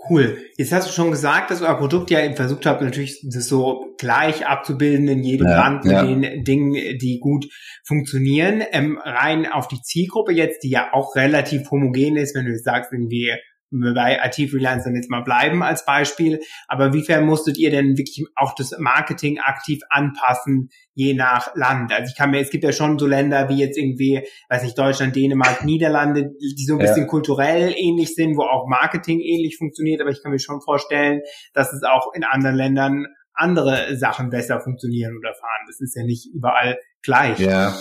Cool. Jetzt hast du schon gesagt, dass euer Produkt ja versucht habt, natürlich das so gleich abzubilden in jedem ja, Land mit ja. den Dingen, die gut funktionieren. Ähm, rein auf die Zielgruppe jetzt, die ja auch relativ homogen ist, wenn du sagst, irgendwie bei IT-Freelancern jetzt mal bleiben als Beispiel. Aber wiefern musstet ihr denn wirklich auch das Marketing aktiv anpassen, je nach Land? Also ich kann mir, es gibt ja schon so Länder wie jetzt irgendwie, weiß nicht, Deutschland, Dänemark, Niederlande, die so ein bisschen ja. kulturell ähnlich sind, wo auch Marketing ähnlich funktioniert. Aber ich kann mir schon vorstellen, dass es auch in anderen Ländern andere Sachen besser funktionieren oder fahren. Das ist ja nicht überall gleich. Ja.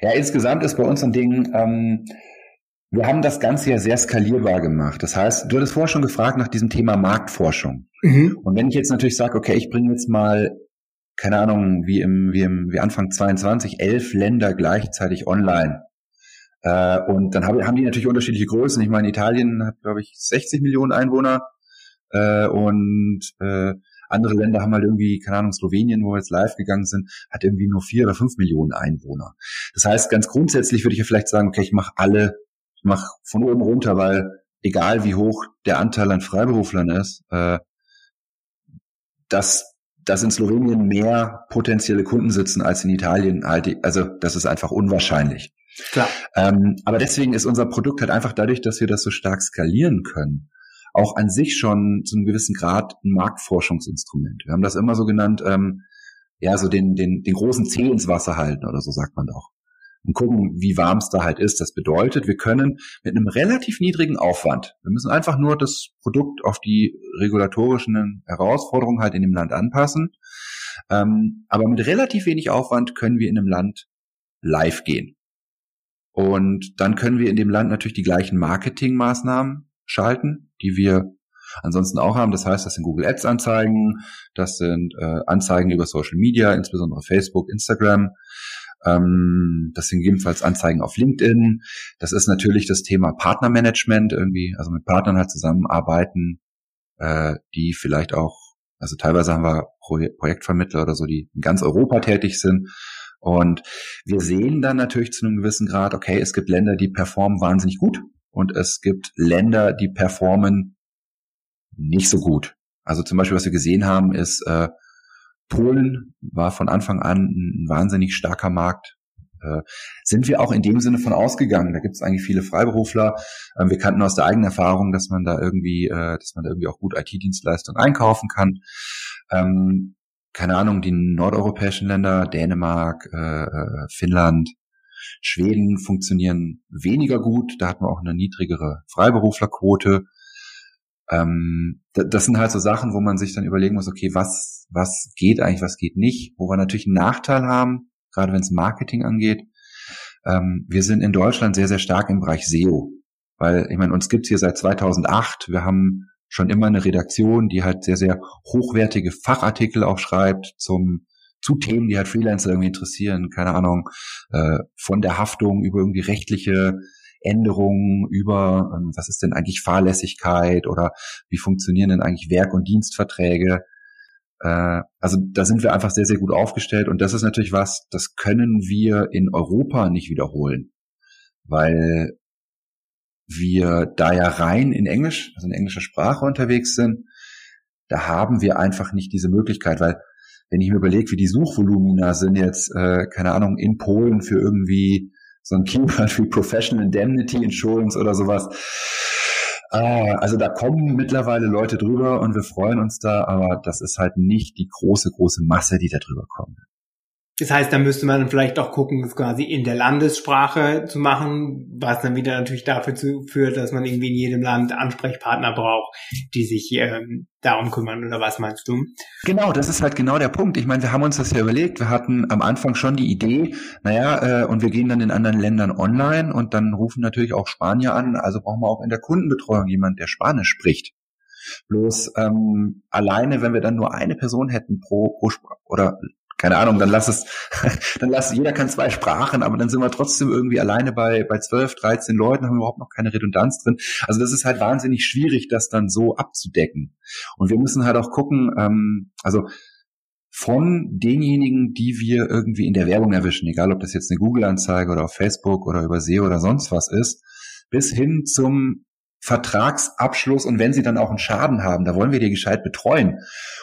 Ja, insgesamt ist bei uns ein Ding, ähm, wir haben das Ganze ja sehr skalierbar gemacht. Das heißt, du hattest vorher schon gefragt nach diesem Thema Marktforschung. Mhm. Und wenn ich jetzt natürlich sage, okay, ich bringe jetzt mal, keine Ahnung, wie im, wie im, wie Anfang 22, elf Länder gleichzeitig online. Äh, und dann haben, haben die natürlich unterschiedliche Größen. Ich meine, Italien hat, glaube ich, 60 Millionen Einwohner. Äh, und äh, andere Länder haben halt irgendwie, keine Ahnung, Slowenien, wo wir jetzt live gegangen sind, hat irgendwie nur vier oder fünf Millionen Einwohner. Das heißt, ganz grundsätzlich würde ich ja vielleicht sagen, okay, ich mache alle mach von oben runter, weil egal wie hoch der Anteil an Freiberuflern ist, äh, dass, dass in Slowenien mehr potenzielle Kunden sitzen als in Italien, halt, also das ist einfach unwahrscheinlich. Klar. Ähm, aber deswegen ist unser Produkt halt einfach dadurch, dass wir das so stark skalieren können, auch an sich schon zu einem gewissen Grad ein Marktforschungsinstrument. Wir haben das immer so genannt, ähm, ja, so den, den, den großen Zeh ins Wasser halten oder so sagt man doch und gucken, wie warm es da halt ist. Das bedeutet, wir können mit einem relativ niedrigen Aufwand, wir müssen einfach nur das Produkt auf die regulatorischen Herausforderungen halt in dem Land anpassen, ähm, aber mit relativ wenig Aufwand können wir in einem Land live gehen. Und dann können wir in dem Land natürlich die gleichen Marketingmaßnahmen schalten, die wir ansonsten auch haben. Das heißt, das sind Google Ads Anzeigen, das sind äh, Anzeigen über Social Media, insbesondere Facebook, Instagram. Ähm, das sind gegebenenfalls Anzeigen auf LinkedIn. Das ist natürlich das Thema Partnermanagement irgendwie, also mit Partnern halt zusammenarbeiten, äh, die vielleicht auch, also teilweise haben wir Pro Projektvermittler oder so, die in ganz Europa tätig sind. Und wir sehen dann natürlich zu einem gewissen Grad, okay, es gibt Länder, die performen wahnsinnig gut und es gibt Länder, die performen nicht so gut. Also zum Beispiel, was wir gesehen haben, ist, äh, Polen war von Anfang an ein wahnsinnig starker Markt. Äh, sind wir auch in dem Sinne von ausgegangen. Da gibt es eigentlich viele Freiberufler. Ähm, wir kannten aus der eigenen Erfahrung, dass man da irgendwie, äh, dass man da irgendwie auch gut IT-Dienstleistungen einkaufen kann. Ähm, keine Ahnung, die nordeuropäischen Länder, Dänemark, äh, Finnland, Schweden funktionieren weniger gut. Da hat man auch eine niedrigere Freiberuflerquote. Ähm, das sind halt so Sachen, wo man sich dann überlegen muss, okay, was, was geht eigentlich, was geht nicht, wo wir natürlich einen Nachteil haben, gerade wenn es Marketing angeht. Ähm, wir sind in Deutschland sehr, sehr stark im Bereich SEO, weil ich meine, uns gibt's hier seit 2008. Wir haben schon immer eine Redaktion, die halt sehr, sehr hochwertige Fachartikel auch schreibt zum zu Themen, die halt Freelancer irgendwie interessieren, keine Ahnung, äh, von der Haftung über irgendwie rechtliche Änderungen über, ähm, was ist denn eigentlich Fahrlässigkeit oder wie funktionieren denn eigentlich Werk- und Dienstverträge. Äh, also da sind wir einfach sehr, sehr gut aufgestellt und das ist natürlich was, das können wir in Europa nicht wiederholen, weil wir da ja rein in Englisch, also in englischer Sprache unterwegs sind, da haben wir einfach nicht diese Möglichkeit, weil wenn ich mir überlege, wie die Suchvolumina sind jetzt, äh, keine Ahnung, in Polen für irgendwie so ein Keyword wie Professional Indemnity Insurance oder sowas. Ah, also da kommen mittlerweile Leute drüber und wir freuen uns da, aber das ist halt nicht die große, große Masse, die da drüber kommt. Das heißt, da müsste man vielleicht auch gucken, es quasi in der Landessprache zu machen, was dann wieder natürlich dafür führt, dass man irgendwie in jedem Land Ansprechpartner braucht, die sich ähm, darum kümmern. Oder was meinst du? Genau, das ist halt genau der Punkt. Ich meine, wir haben uns das ja überlegt. Wir hatten am Anfang schon die Idee, naja, äh, und wir gehen dann in anderen Ländern online und dann rufen natürlich auch Spanier an. Also brauchen wir auch in der Kundenbetreuung jemand, der Spanisch spricht. Bloß ähm, alleine, wenn wir dann nur eine Person hätten pro, pro oder keine Ahnung, dann lass es, dann lass, jeder kann zwei Sprachen, aber dann sind wir trotzdem irgendwie alleine bei, bei 12, 13 Leuten, haben überhaupt noch keine Redundanz drin. Also das ist halt wahnsinnig schwierig, das dann so abzudecken. Und wir müssen halt auch gucken, ähm, also von denjenigen, die wir irgendwie in der Werbung erwischen, egal ob das jetzt eine Google-Anzeige oder auf Facebook oder über SEO oder sonst was ist, bis hin zum Vertragsabschluss und wenn sie dann auch einen Schaden haben, da wollen wir die gescheit betreuen.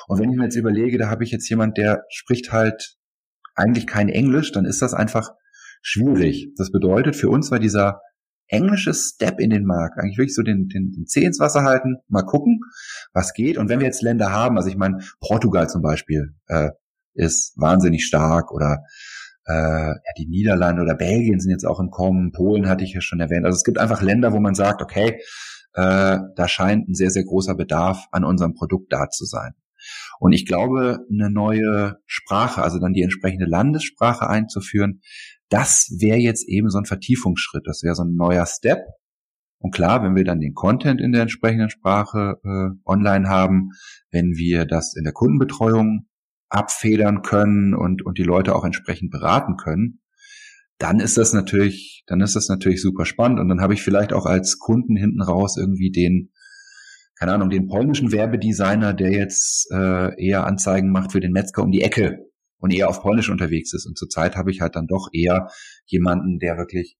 Und wenn ich mir jetzt überlege, da habe ich jetzt jemand, der spricht halt eigentlich kein Englisch, dann ist das einfach schwierig. Das bedeutet, für uns war dieser englische Step in den Markt eigentlich wirklich so den, den, den Zeh ins Wasser halten, mal gucken, was geht. Und wenn wir jetzt Länder haben, also ich meine, Portugal zum Beispiel äh, ist wahnsinnig stark oder äh, ja, die Niederlande oder Belgien sind jetzt auch im Kommen, Polen hatte ich ja schon erwähnt. Also es gibt einfach Länder, wo man sagt, okay, äh, da scheint ein sehr, sehr großer Bedarf an unserem Produkt da zu sein. Und ich glaube, eine neue Sprache, also dann die entsprechende Landessprache einzuführen, das wäre jetzt eben so ein Vertiefungsschritt, das wäre so ein neuer Step. Und klar, wenn wir dann den Content in der entsprechenden Sprache äh, online haben, wenn wir das in der Kundenbetreuung abfedern können und, und die Leute auch entsprechend beraten können, dann ist das natürlich, dann ist das natürlich super spannend. Und dann habe ich vielleicht auch als Kunden hinten raus irgendwie den, keine Ahnung, den polnischen Werbedesigner, der jetzt äh, eher Anzeigen macht für den Metzger um die Ecke und eher auf Polnisch unterwegs ist. Und zurzeit habe ich halt dann doch eher jemanden, der wirklich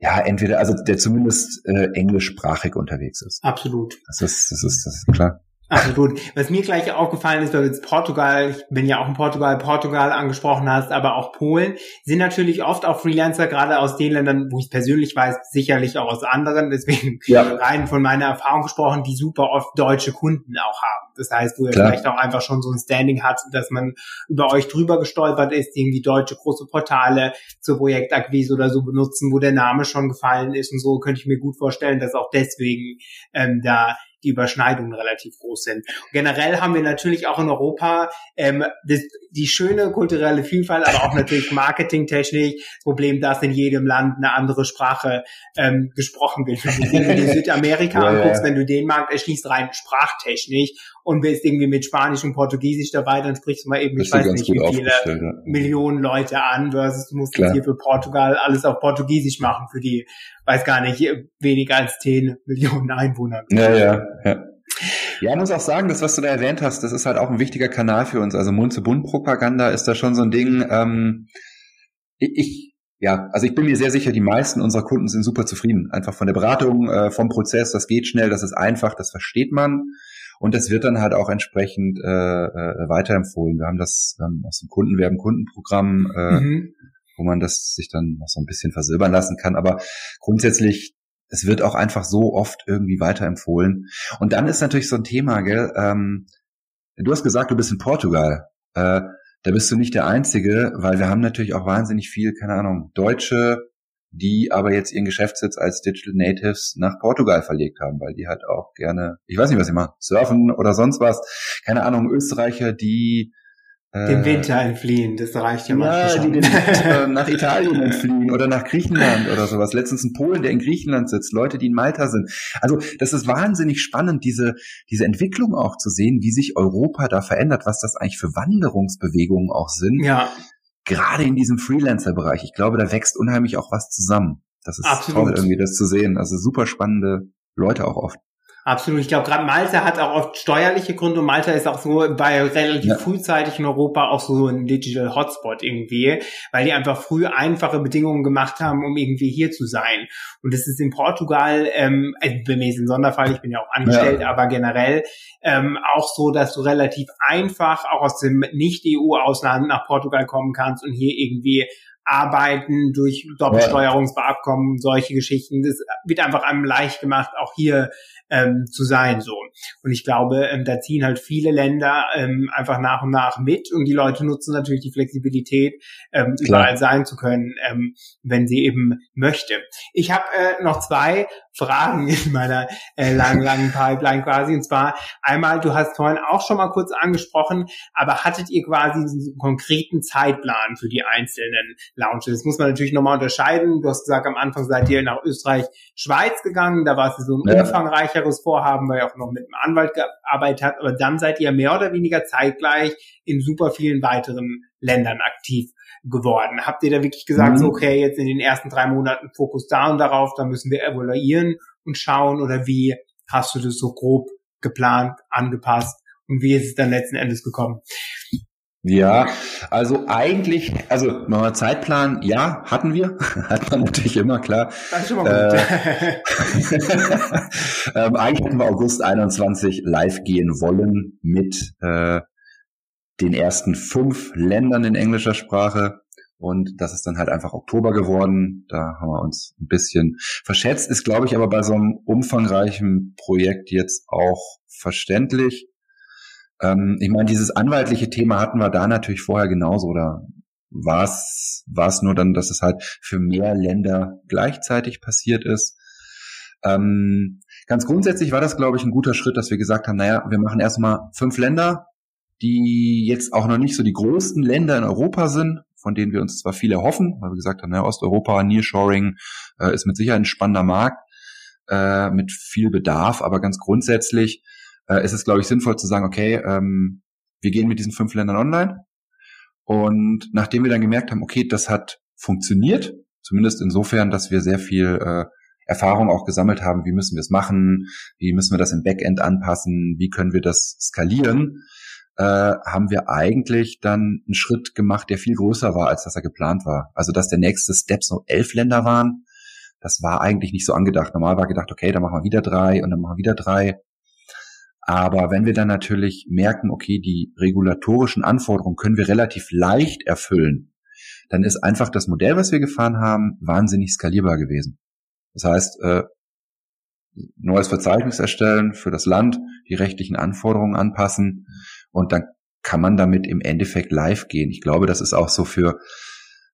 ja, entweder, also der zumindest äh, englischsprachig unterwegs ist. Absolut. Das ist, das ist, das ist klar. Absolut. Was mir gleich aufgefallen ist, weil du jetzt Portugal, ich bin ja auch in Portugal, Portugal angesprochen hast, aber auch Polen, sind natürlich oft auch Freelancer, gerade aus den Ländern, wo ich persönlich weiß, sicherlich auch aus anderen, deswegen ja. rein von meiner Erfahrung gesprochen, die super oft deutsche Kunden auch haben. Das heißt, wo er vielleicht auch einfach schon so ein Standing hat, dass man über euch drüber gestolpert ist, irgendwie deutsche große Portale zur Projektakquise oder so benutzen, wo der Name schon gefallen ist und so, könnte ich mir gut vorstellen, dass auch deswegen ähm, da die Überschneidungen relativ groß sind. Und generell haben wir natürlich auch in Europa ähm, das, die schöne kulturelle Vielfalt, aber auch natürlich marketingtechnisch. Das Problem, dass in jedem Land eine andere Sprache ähm, gesprochen wird. Wenn du dir Südamerika ja, anguckst, ja. wenn du den Markt erschließt, rein sprachtechnisch und bist irgendwie mit Spanisch und Portugiesisch dabei, dann sprichst du mal eben, ich weiß nicht, wie viele ja. Millionen Leute an, versus du musst Klar. jetzt hier für Portugal alles auf Portugiesisch machen für die, weiß gar nicht, weniger als 10 Millionen Einwohner. Ja, ja, ja. Ja, ich muss auch sagen, das, was du da erwähnt hast, das ist halt auch ein wichtiger Kanal für uns. Also Mund-zu-Bund-Propaganda ist da schon so ein Ding. Ähm, ich, ja, also ich bin mir sehr sicher, die meisten unserer Kunden sind super zufrieden. Einfach von der Beratung, äh, vom Prozess, das geht schnell, das ist einfach, das versteht man. Und das wird dann halt auch entsprechend äh, äh, weiterempfohlen. Wir haben das ähm, aus dem Kundenwerben Kundenprogramm, äh, mhm. wo man das sich dann noch so ein bisschen versilbern lassen kann. Aber grundsätzlich es wird auch einfach so oft irgendwie weiterempfohlen. Und dann ist natürlich so ein Thema, gell? Ähm, du hast gesagt, du bist in Portugal. Äh, da bist du nicht der Einzige, weil wir haben natürlich auch wahnsinnig viel, keine Ahnung, Deutsche, die aber jetzt ihren Geschäftssitz als Digital Natives nach Portugal verlegt haben, weil die halt auch gerne, ich weiß nicht, was sie machen, surfen oder sonst was. Keine Ahnung, Österreicher, die dem äh, Winter entfliehen, das reicht ja, ja die den, äh, nach Italien entfliehen oder nach Griechenland oder sowas. Letztens ein Polen, der in Griechenland sitzt, Leute, die in Malta sind. Also das ist wahnsinnig spannend, diese, diese Entwicklung auch zu sehen, wie sich Europa da verändert, was das eigentlich für Wanderungsbewegungen auch sind. Ja. Gerade in diesem Freelancer-Bereich. Ich glaube, da wächst unheimlich auch was zusammen. Das ist Absolut. toll, irgendwie das zu sehen. Also super spannende Leute auch oft. Absolut. Ich glaube, gerade Malta hat auch oft steuerliche Gründe und Malta ist auch so bei relativ ja. frühzeitig in Europa auch so ein Digital Hotspot irgendwie, weil die einfach früh einfache Bedingungen gemacht haben, um irgendwie hier zu sein. Und das ist in Portugal, ähm, also bei mir ist ein Sonderfall, ich bin ja auch angestellt, ja. aber generell ähm, auch so, dass du relativ einfach auch aus dem Nicht-EU-Ausland nach Portugal kommen kannst und hier irgendwie arbeiten durch Doppelsteuerungsbeabkommen, solche Geschichten. Das wird einfach einem leicht gemacht, auch hier ähm, zu sein so. Und ich glaube, ähm, da ziehen halt viele Länder ähm, einfach nach und nach mit und die Leute nutzen natürlich die Flexibilität, ähm, überall sein zu können, ähm, wenn sie eben möchte. Ich habe äh, noch zwei Fragen in meiner äh, langen, langen Pipeline quasi. Und zwar einmal, du hast vorhin auch schon mal kurz angesprochen, aber hattet ihr quasi einen konkreten Zeitplan für die einzelnen Launches? Das muss man natürlich nochmal unterscheiden. Du hast gesagt, am Anfang seid ihr nach Österreich, Schweiz gegangen. Da war es so ein ja. umfangreicheres Vorhaben, weil ihr auch noch mit einem Anwalt gearbeitet habt. Aber dann seid ihr mehr oder weniger zeitgleich in super vielen weiteren Ländern aktiv geworden? Habt ihr da wirklich gesagt, mhm. so, okay, jetzt in den ersten drei Monaten Fokus da und darauf, da müssen wir evaluieren und schauen oder wie hast du das so grob geplant, angepasst und wie ist es dann letzten Endes gekommen? Ja, also eigentlich, also nochmal Zeitplan, ja, hatten wir, hat man natürlich immer, klar. Das ist schon mal gut. Äh, ähm, eigentlich hatten wir August 21 live gehen wollen mit äh, den ersten fünf Ländern in englischer Sprache. Und das ist dann halt einfach Oktober geworden. Da haben wir uns ein bisschen verschätzt. Ist, glaube ich, aber bei so einem umfangreichen Projekt jetzt auch verständlich. Ähm, ich meine, dieses anwaltliche Thema hatten wir da natürlich vorher genauso. Oder war es nur dann, dass es halt für mehr Länder gleichzeitig passiert ist? Ähm, ganz grundsätzlich war das, glaube ich, ein guter Schritt, dass wir gesagt haben, naja, wir machen erstmal fünf Länder, die jetzt auch noch nicht so die größten Länder in Europa sind, von denen wir uns zwar viel erhoffen, weil wir gesagt haben, ja, Osteuropa, Nearshoring äh, ist mit Sicherheit ein spannender Markt äh, mit viel Bedarf, aber ganz grundsätzlich äh, ist es, glaube ich, sinnvoll zu sagen, okay, ähm, wir gehen mit diesen fünf Ländern online. Und nachdem wir dann gemerkt haben, okay, das hat funktioniert, zumindest insofern, dass wir sehr viel äh, Erfahrung auch gesammelt haben, wie müssen wir es machen, wie müssen wir das im Backend anpassen, wie können wir das skalieren, äh, haben wir eigentlich dann einen Schritt gemacht, der viel größer war, als dass er geplant war. Also dass der nächste Step so elf Länder waren, das war eigentlich nicht so angedacht. Normal war gedacht, okay, dann machen wir wieder drei und dann machen wir wieder drei. Aber wenn wir dann natürlich merken, okay, die regulatorischen Anforderungen können wir relativ leicht erfüllen, dann ist einfach das Modell, was wir gefahren haben, wahnsinnig skalierbar gewesen. Das heißt, äh, neues Verzeichnis erstellen für das Land, die rechtlichen Anforderungen anpassen und dann kann man damit im Endeffekt live gehen. Ich glaube, das ist auch so für,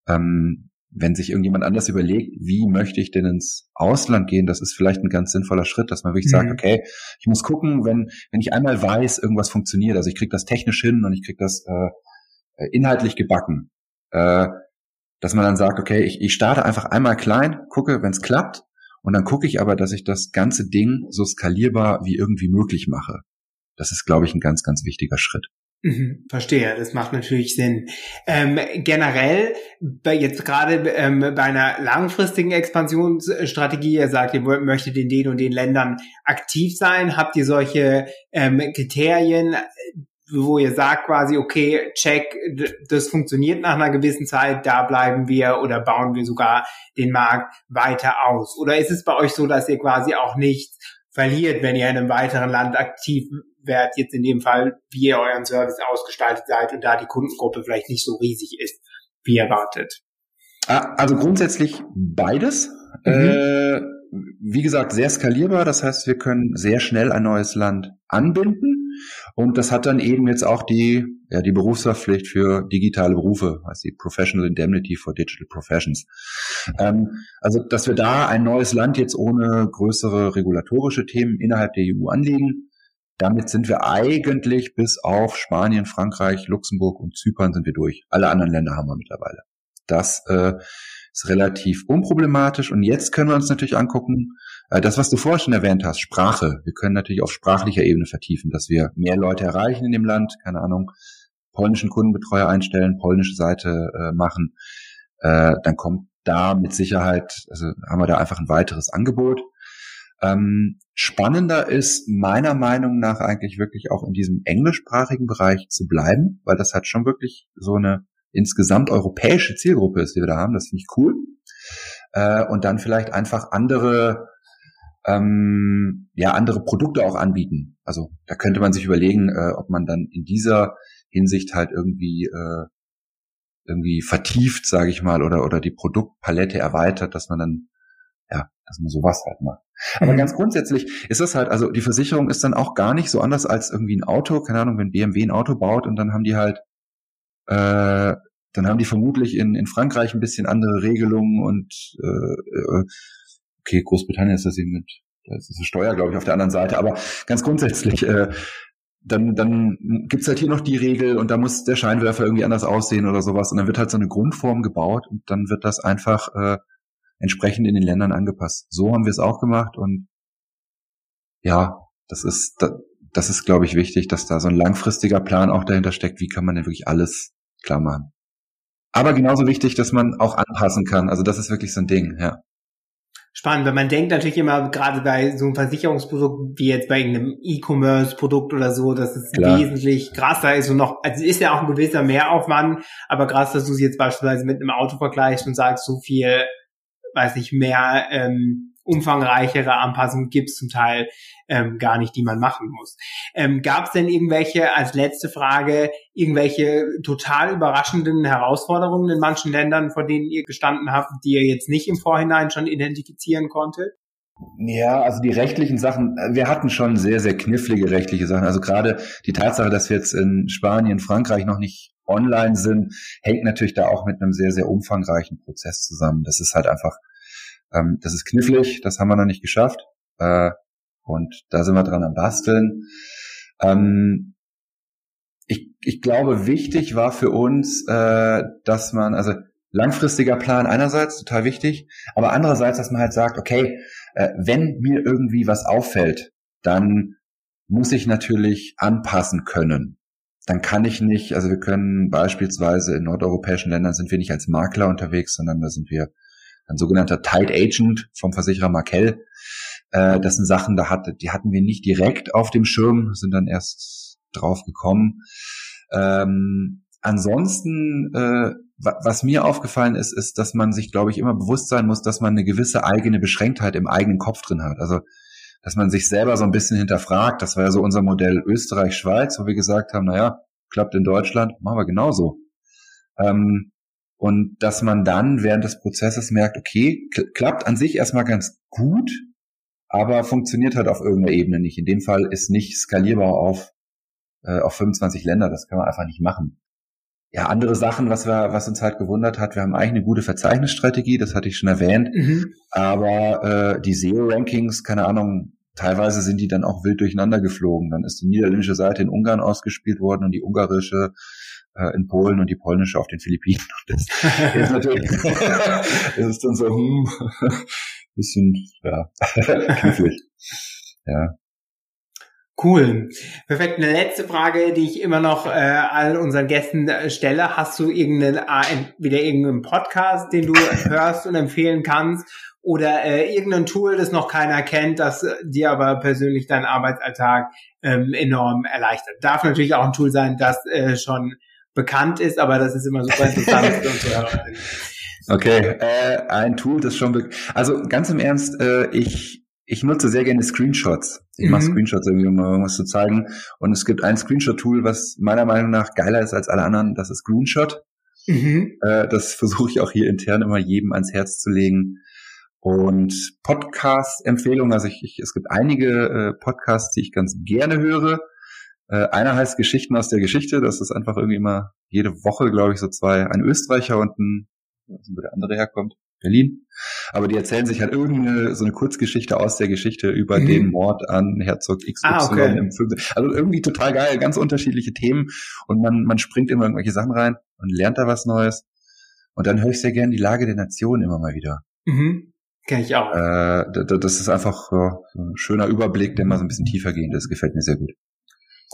ähm, wenn sich irgendjemand anders überlegt, wie möchte ich denn ins Ausland gehen, das ist vielleicht ein ganz sinnvoller Schritt, dass man wirklich mhm. sagt, okay, ich muss gucken, wenn, wenn ich einmal weiß, irgendwas funktioniert, also ich kriege das technisch hin und ich kriege das äh, inhaltlich gebacken, äh, dass man dann sagt, okay, ich, ich starte einfach einmal klein, gucke, wenn es klappt, und dann gucke ich aber, dass ich das ganze Ding so skalierbar wie irgendwie möglich mache. Das ist, glaube ich, ein ganz, ganz wichtiger Schritt. Mhm, verstehe, das macht natürlich Sinn. Ähm, generell, bei jetzt gerade ähm, bei einer langfristigen Expansionsstrategie, ihr sagt, ihr möchtet in den und den Ländern aktiv sein, habt ihr solche ähm, Kriterien, wo ihr sagt quasi, okay, check, das funktioniert nach einer gewissen Zeit, da bleiben wir oder bauen wir sogar den Markt weiter aus? Oder ist es bei euch so, dass ihr quasi auch nichts verliert, wenn ihr in einem weiteren Land aktiv werdet, jetzt in dem Fall, wie ihr euren Service ausgestaltet seid und da die Kundengruppe vielleicht nicht so riesig ist, wie erwartet? Ah, also grundsätzlich beides. Mhm. Äh, wie gesagt, sehr skalierbar. Das heißt, wir können sehr schnell ein neues Land anbinden. Und das hat dann eben jetzt auch die, ja, die Berufsverpflicht für digitale Berufe, heißt die Professional Indemnity for Digital Professions. Ähm, also, dass wir da ein neues Land jetzt ohne größere regulatorische Themen innerhalb der EU anlegen, damit sind wir eigentlich bis auf Spanien, Frankreich, Luxemburg und Zypern sind wir durch. Alle anderen Länder haben wir mittlerweile. Das äh, ist relativ unproblematisch. Und jetzt können wir uns natürlich angucken, äh, das, was du vorher schon erwähnt hast, Sprache. Wir können natürlich auf sprachlicher Ebene vertiefen, dass wir mehr Leute erreichen in dem Land, keine Ahnung, polnischen Kundenbetreuer einstellen, polnische Seite äh, machen. Äh, dann kommt da mit Sicherheit, also haben wir da einfach ein weiteres Angebot. Ähm, spannender ist meiner Meinung nach eigentlich wirklich auch in diesem englischsprachigen Bereich zu bleiben, weil das hat schon wirklich so eine insgesamt europäische Zielgruppe ist, die wir da haben. Das finde ich cool. Äh, und dann vielleicht einfach andere ähm, ja andere Produkte auch anbieten. Also da könnte man sich überlegen, äh, ob man dann in dieser Hinsicht halt irgendwie äh, irgendwie vertieft, sage ich mal, oder oder die Produktpalette erweitert, dass man dann ja, dass man sowas halt macht. Aber mhm. ganz grundsätzlich ist das halt, also die Versicherung ist dann auch gar nicht so anders als irgendwie ein Auto, keine Ahnung, wenn BMW ein Auto baut und dann haben die halt äh, dann haben die vermutlich in, in Frankreich ein bisschen andere Regelungen und äh, äh okay, Großbritannien ist das eben mit, da ist eine Steuer, glaube ich, auf der anderen Seite, aber ganz grundsätzlich, äh, dann, dann gibt's halt hier noch die Regel und da muss der Scheinwerfer irgendwie anders aussehen oder sowas und dann wird halt so eine Grundform gebaut und dann wird das einfach äh, entsprechend in den Ländern angepasst. So haben wir es auch gemacht und ja, das ist, das, ist, glaube ich, wichtig, dass da so ein langfristiger Plan auch dahinter steckt. Wie kann man denn wirklich alles klar machen? Aber genauso wichtig, dass man auch anpassen kann. Also das ist wirklich so ein Ding, ja. spannend, weil man denkt natürlich immer, gerade bei so einem Versicherungsprodukt wie jetzt bei irgendeinem E-Commerce-Produkt oder so, dass es Klar. wesentlich krasser ist und noch, also ist ja auch ein gewisser Mehraufwand, aber krass, dass du es jetzt beispielsweise mit einem Auto vergleichst und sagst, so viel, weiß ich, mehr ähm, umfangreichere Anpassungen gibt es zum Teil ähm, gar nicht, die man machen muss. Ähm, Gab es denn irgendwelche, als letzte Frage, irgendwelche total überraschenden Herausforderungen in manchen Ländern, vor denen ihr gestanden habt, die ihr jetzt nicht im Vorhinein schon identifizieren konntet? Ja, also die rechtlichen Sachen, wir hatten schon sehr, sehr knifflige rechtliche Sachen. Also gerade die Tatsache, dass wir jetzt in Spanien, Frankreich noch nicht online sind, hängt natürlich da auch mit einem sehr, sehr umfangreichen Prozess zusammen. Das ist halt einfach ähm, das ist knifflig, das haben wir noch nicht geschafft. Äh, und da sind wir dran am Basteln. Ähm, ich, ich glaube, wichtig war für uns, äh, dass man, also langfristiger Plan einerseits, total wichtig, aber andererseits, dass man halt sagt, okay, äh, wenn mir irgendwie was auffällt, dann muss ich natürlich anpassen können. Dann kann ich nicht, also wir können beispielsweise in nordeuropäischen Ländern sind wir nicht als Makler unterwegs, sondern da sind wir ein sogenannter Tight Agent vom Versicherer Markel. Äh, das sind Sachen, da hatte, die hatten wir nicht direkt auf dem Schirm, sind dann erst drauf gekommen. Ähm, ansonsten, äh, was mir aufgefallen ist, ist, dass man sich, glaube ich, immer bewusst sein muss, dass man eine gewisse eigene Beschränktheit im eigenen Kopf drin hat. Also, dass man sich selber so ein bisschen hinterfragt. Das war ja so unser Modell Österreich-Schweiz, wo wir gesagt haben, naja, klappt in Deutschland, machen wir genauso. Ähm, und dass man dann während des Prozesses merkt, okay, klappt an sich erstmal ganz gut, aber funktioniert halt auf irgendeiner Ebene nicht. In dem Fall ist nicht skalierbar auf, äh, auf 25 Länder, das kann man einfach nicht machen. Ja, andere Sachen, was wir, was uns halt gewundert hat, wir haben eigentlich eine gute Verzeichnisstrategie, das hatte ich schon erwähnt, mhm. aber äh, die SEO-Rankings, keine Ahnung, teilweise sind die dann auch wild durcheinander geflogen. Dann ist die niederländische Seite in Ungarn ausgespielt worden und die ungarische äh, in Polen und die polnische auf den Philippinen. Das ist natürlich, das ist dann so, hm, bisschen, ja, knifflig. Ja. Cool. Perfekt. Eine letzte Frage, die ich immer noch äh, all unseren Gästen äh, stelle. Hast du irgendeinen, äh, wieder irgendeinen Podcast, den du hörst und empfehlen kannst? Oder äh, irgendein Tool, das noch keiner kennt, das äh, dir aber persönlich deinen Arbeitsalltag ähm, enorm erleichtert? Darf natürlich auch ein Tool sein, das äh, schon bekannt ist, aber das ist immer super interessant für unsere Hörerinnen. Okay, äh, ein Tool, das schon, also ganz im Ernst, äh, ich ich nutze sehr gerne Screenshots. Ich mhm. mache Screenshots irgendwie, um irgendwas zu zeigen. Und es gibt ein Screenshot-Tool, was meiner Meinung nach geiler ist als alle anderen. Das ist Screenshot. Mhm. Äh, das versuche ich auch hier intern immer jedem ans Herz zu legen. Und Podcast-Empfehlungen, also ich, ich, es gibt einige äh, Podcasts, die ich ganz gerne höre. Äh, einer heißt Geschichten aus der Geschichte. Das ist einfach irgendwie immer jede Woche, glaube ich, so zwei, ein Österreicher und ein, wo der andere herkommt, Berlin. Aber die erzählen sich halt irgendeine so eine Kurzgeschichte aus der Geschichte über mhm. den Mord an Herzog XY ah, okay. im Film. Also irgendwie total geil, ganz unterschiedliche Themen und man man springt immer irgendwelche Sachen rein und lernt da was Neues. Und dann höre ich sehr gerne die Lage der Nation immer mal wieder. Mhm. Kenn ich auch. Äh, das ist einfach ja, so ein schöner Überblick, der mal so ein bisschen tiefer geht. Das gefällt mir sehr gut.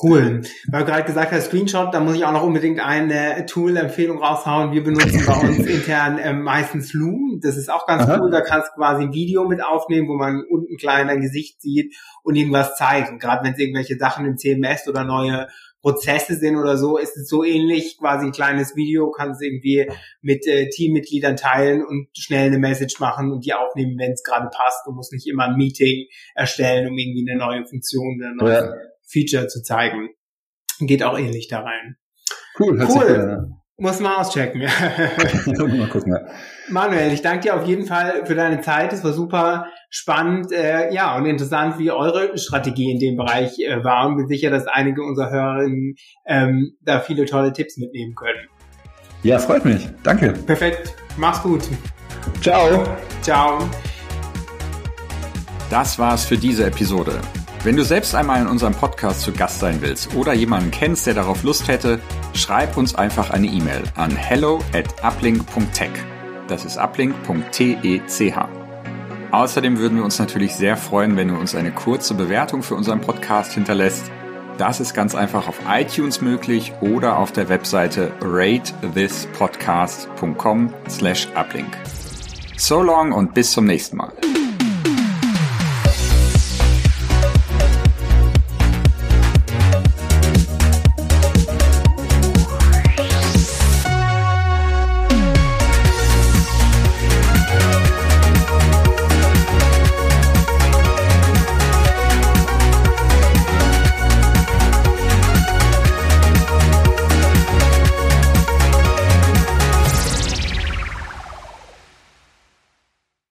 Cool. Weil du gerade gesagt hast, Screenshot, da muss ich auch noch unbedingt eine Tool-Empfehlung raushauen. Wir benutzen bei uns intern ähm, meistens Loom. Das ist auch ganz Aha. cool. Da kannst du quasi ein Video mit aufnehmen, wo man unten klein dein Gesicht sieht und irgendwas zeigt. Und gerade wenn es irgendwelche Sachen im CMS oder neue Prozesse sind oder so, ist es so ähnlich, quasi ein kleines Video, kannst du irgendwie mit äh, Teammitgliedern teilen und schnell eine Message machen und die aufnehmen, wenn es gerade passt. Du musst nicht immer ein Meeting erstellen, um irgendwie eine neue Funktion oder neue ja Feature zu zeigen. Geht auch ähnlich da rein. Cool, cool. Muss man auschecken. mal gucken. Ja. Manuel, ich danke dir auf jeden Fall für deine Zeit. Es war super spannend, äh, ja, und interessant, wie eure Strategie in dem Bereich äh, war. Und bin sicher, dass einige unserer Hörerinnen ähm, da viele tolle Tipps mitnehmen können. Ja, freut mich. Danke. Perfekt. Mach's gut. Ciao. Ciao. Das war's für diese Episode. Wenn du selbst einmal in unserem Podcast zu Gast sein willst oder jemanden kennst, der darauf Lust hätte, schreib uns einfach eine E-Mail an hello at uplink.tech. Das ist uplink.tech. Außerdem würden wir uns natürlich sehr freuen, wenn du uns eine kurze Bewertung für unseren Podcast hinterlässt. Das ist ganz einfach auf iTunes möglich oder auf der Webseite ratethispodcast.com slash uplink. So long und bis zum nächsten Mal.